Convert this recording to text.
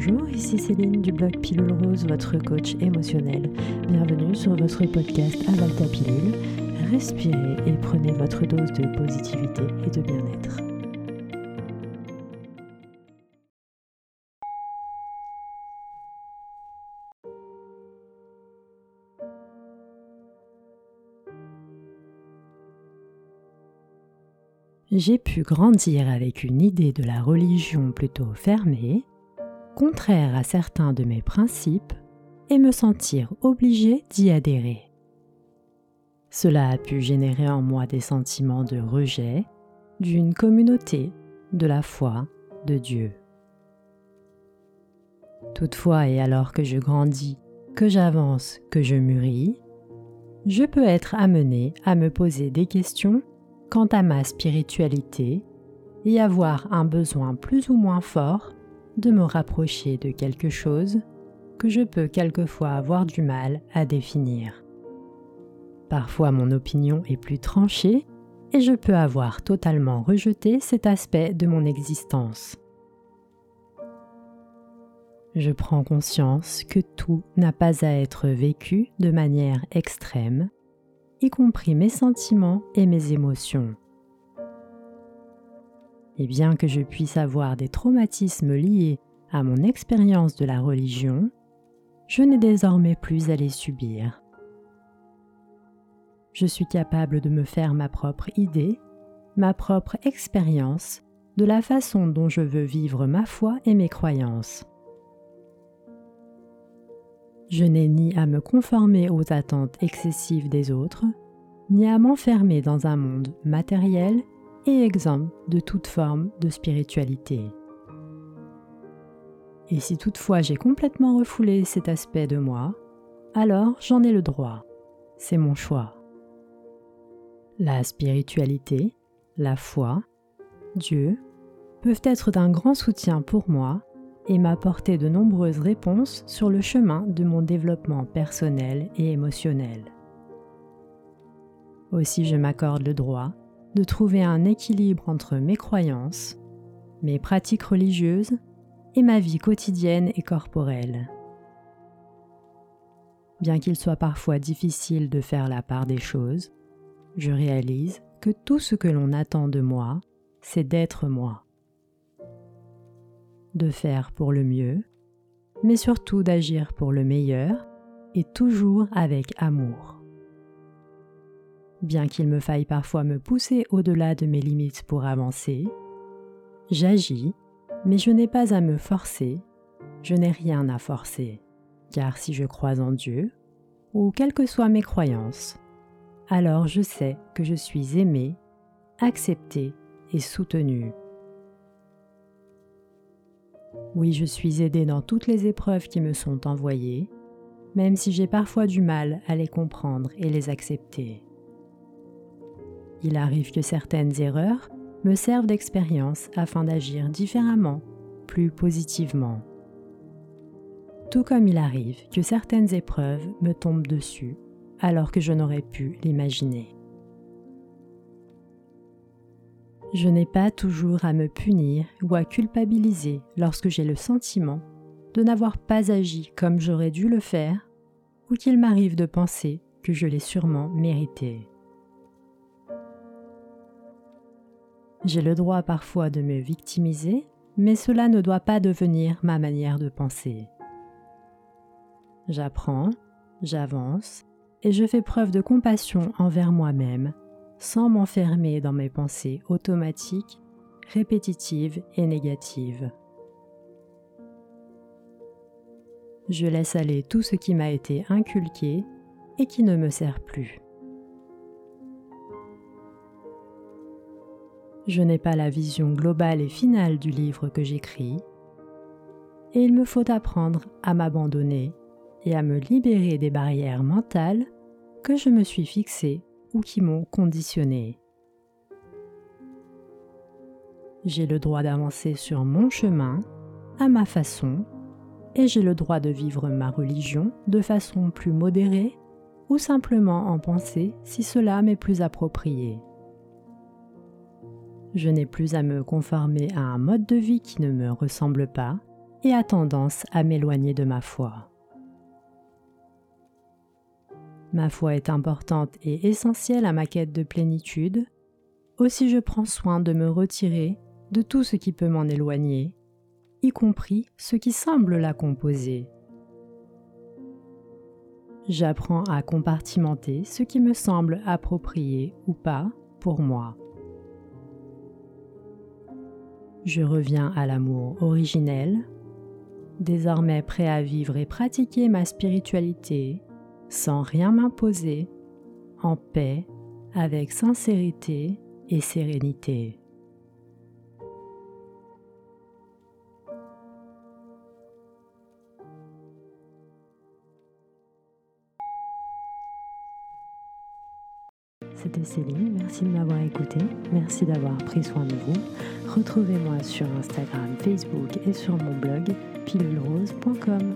Bonjour, ici Céline du blog Pilule Rose, votre coach émotionnel. Bienvenue sur votre podcast Aval ta pilule. Respirez et prenez votre dose de positivité et de bien-être. J'ai pu grandir avec une idée de la religion plutôt fermée, contraire à certains de mes principes, et me sentir obligé d'y adhérer. Cela a pu générer en moi des sentiments de rejet d'une communauté, de la foi, de Dieu. Toutefois, et alors que je grandis, que j'avance, que je mûris, je peux être amené à me poser des questions quant à ma spiritualité et avoir un besoin plus ou moins fort de me rapprocher de quelque chose que je peux quelquefois avoir du mal à définir. Parfois mon opinion est plus tranchée et je peux avoir totalement rejeté cet aspect de mon existence. Je prends conscience que tout n'a pas à être vécu de manière extrême y compris mes sentiments et mes émotions. Et bien que je puisse avoir des traumatismes liés à mon expérience de la religion, je n'ai désormais plus à les subir. Je suis capable de me faire ma propre idée, ma propre expérience de la façon dont je veux vivre ma foi et mes croyances. Je n'ai ni à me conformer aux attentes excessives des autres, ni à m'enfermer dans un monde matériel et exempt de toute forme de spiritualité. Et si toutefois j'ai complètement refoulé cet aspect de moi, alors j'en ai le droit. C'est mon choix. La spiritualité, la foi, Dieu peuvent être d'un grand soutien pour moi et m'apporter de nombreuses réponses sur le chemin de mon développement personnel et émotionnel. Aussi je m'accorde le droit de trouver un équilibre entre mes croyances, mes pratiques religieuses et ma vie quotidienne et corporelle. Bien qu'il soit parfois difficile de faire la part des choses, je réalise que tout ce que l'on attend de moi, c'est d'être moi de faire pour le mieux, mais surtout d'agir pour le meilleur et toujours avec amour. Bien qu'il me faille parfois me pousser au-delà de mes limites pour avancer, j'agis, mais je n'ai pas à me forcer, je n'ai rien à forcer, car si je crois en Dieu, ou quelles que soient mes croyances, alors je sais que je suis aimé, accepté et soutenu. Oui, je suis aidé dans toutes les épreuves qui me sont envoyées, même si j'ai parfois du mal à les comprendre et les accepter. Il arrive que certaines erreurs me servent d'expérience afin d'agir différemment, plus positivement. Tout comme il arrive que certaines épreuves me tombent dessus alors que je n'aurais pu l'imaginer. Je n'ai pas toujours à me punir ou à culpabiliser lorsque j'ai le sentiment de n'avoir pas agi comme j'aurais dû le faire ou qu'il m'arrive de penser que je l'ai sûrement mérité. J'ai le droit parfois de me victimiser, mais cela ne doit pas devenir ma manière de penser. J'apprends, j'avance et je fais preuve de compassion envers moi-même sans m'enfermer dans mes pensées automatiques, répétitives et négatives. Je laisse aller tout ce qui m'a été inculqué et qui ne me sert plus. Je n'ai pas la vision globale et finale du livre que j'écris, et il me faut apprendre à m'abandonner et à me libérer des barrières mentales que je me suis fixées ou qui m'ont conditionné. J'ai le droit d'avancer sur mon chemin, à ma façon, et j'ai le droit de vivre ma religion de façon plus modérée ou simplement en penser si cela m'est plus approprié. Je n'ai plus à me conformer à un mode de vie qui ne me ressemble pas, et a tendance à m'éloigner de ma foi. Ma foi est importante et essentielle à ma quête de plénitude, aussi je prends soin de me retirer de tout ce qui peut m'en éloigner, y compris ce qui semble la composer. J'apprends à compartimenter ce qui me semble approprié ou pas pour moi. Je reviens à l'amour originel, désormais prêt à vivre et pratiquer ma spiritualité sans rien m'imposer, en paix, avec sincérité et sérénité. C'était Céline, merci de m'avoir écouté, merci d'avoir pris soin de vous. Retrouvez-moi sur Instagram, Facebook et sur mon blog pilulrose.com.